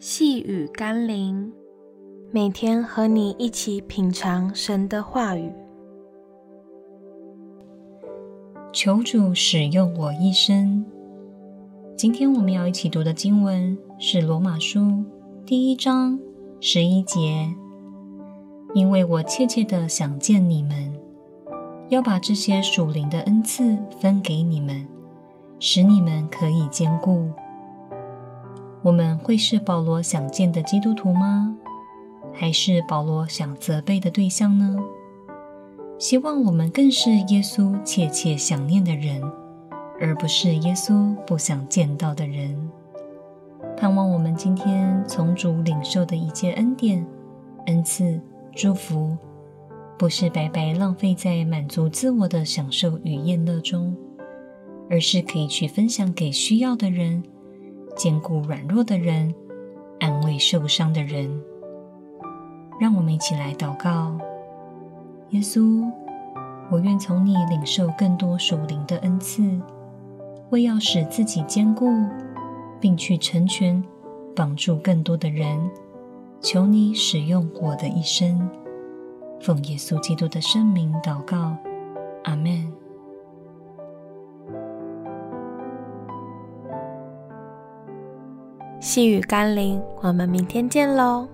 细雨甘霖，每天和你一起品尝神的话语。求主使用我一生。今天我们要一起读的经文是《罗马书》第一章十一节。因为我切切的想见你们，要把这些属灵的恩赐分给你们，使你们可以兼顾。我们会是保罗想见的基督徒吗？还是保罗想责备的对象呢？希望我们更是耶稣切切想念的人，而不是耶稣不想见到的人。盼望我们今天从主领受的一切恩典、恩赐、祝福，不是白白浪费在满足自我的享受与宴乐中，而是可以去分享给需要的人。坚固软弱的人，安慰受伤的人。让我们一起来祷告：耶稣，我愿从你领受更多属灵的恩赐，为要使自己坚固，并去成全，帮助更多的人。求你使用我的一生，奉耶稣基督的圣名祷告，阿门。细雨甘霖，我们明天见喽。